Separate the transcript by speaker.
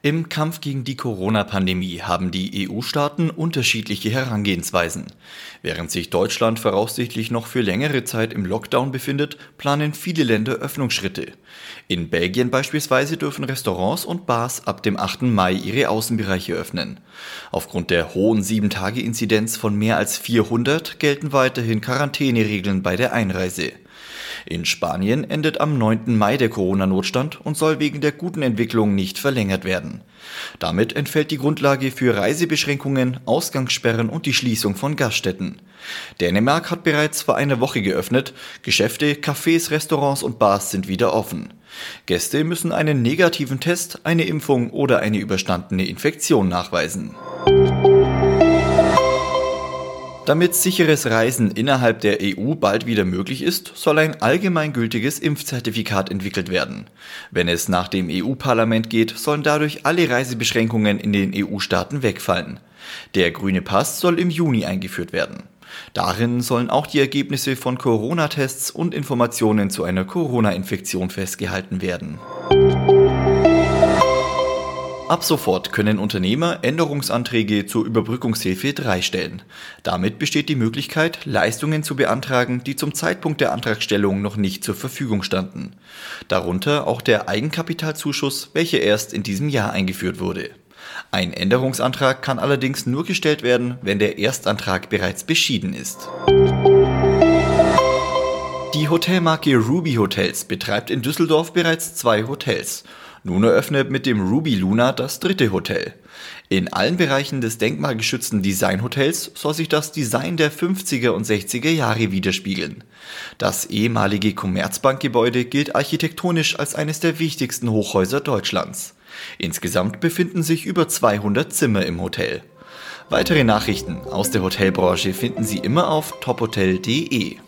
Speaker 1: Im Kampf gegen die Corona-Pandemie haben die EU-Staaten unterschiedliche Herangehensweisen. Während sich Deutschland voraussichtlich noch für längere Zeit im Lockdown befindet, planen viele Länder Öffnungsschritte. In Belgien beispielsweise dürfen Restaurants und Bars ab dem 8. Mai ihre Außenbereiche öffnen. Aufgrund der hohen 7-Tage-Inzidenz von mehr als 400 gelten weiterhin Quarantäneregeln bei der Einreise. In Spanien endet am 9. Mai der Corona-Notstand und soll wegen der guten Entwicklung nicht verlängert werden. Damit entfällt die Grundlage für Reisebeschränkungen, Ausgangssperren und die Schließung von Gaststätten. Dänemark hat bereits vor einer Woche geöffnet, Geschäfte, Cafés, Restaurants und Bars sind wieder offen. Gäste müssen einen negativen Test, eine Impfung oder eine überstandene Infektion nachweisen. Damit sicheres Reisen innerhalb der EU bald wieder möglich ist, soll ein allgemeingültiges Impfzertifikat entwickelt werden. Wenn es nach dem EU-Parlament geht, sollen dadurch alle Reisebeschränkungen in den EU-Staaten wegfallen. Der grüne Pass soll im Juni eingeführt werden. Darin sollen auch die Ergebnisse von Corona-Tests und Informationen zu einer Corona-Infektion festgehalten werden. Ab sofort können Unternehmer Änderungsanträge zur Überbrückungshilfe 3 stellen. Damit besteht die Möglichkeit, Leistungen zu beantragen, die zum Zeitpunkt der Antragstellung noch nicht zur Verfügung standen. Darunter auch der Eigenkapitalzuschuss, welcher erst in diesem Jahr eingeführt wurde. Ein Änderungsantrag kann allerdings nur gestellt werden, wenn der Erstantrag bereits beschieden ist. Die Hotelmarke Ruby Hotels betreibt in Düsseldorf bereits zwei Hotels. Nun eröffnet mit dem Ruby Luna das dritte Hotel. In allen Bereichen des denkmalgeschützten Designhotels soll sich das Design der 50er und 60er Jahre widerspiegeln. Das ehemalige Commerzbankgebäude gilt architektonisch als eines der wichtigsten Hochhäuser Deutschlands. Insgesamt befinden sich über 200 Zimmer im Hotel. Weitere Nachrichten aus der Hotelbranche finden Sie immer auf tophotel.de.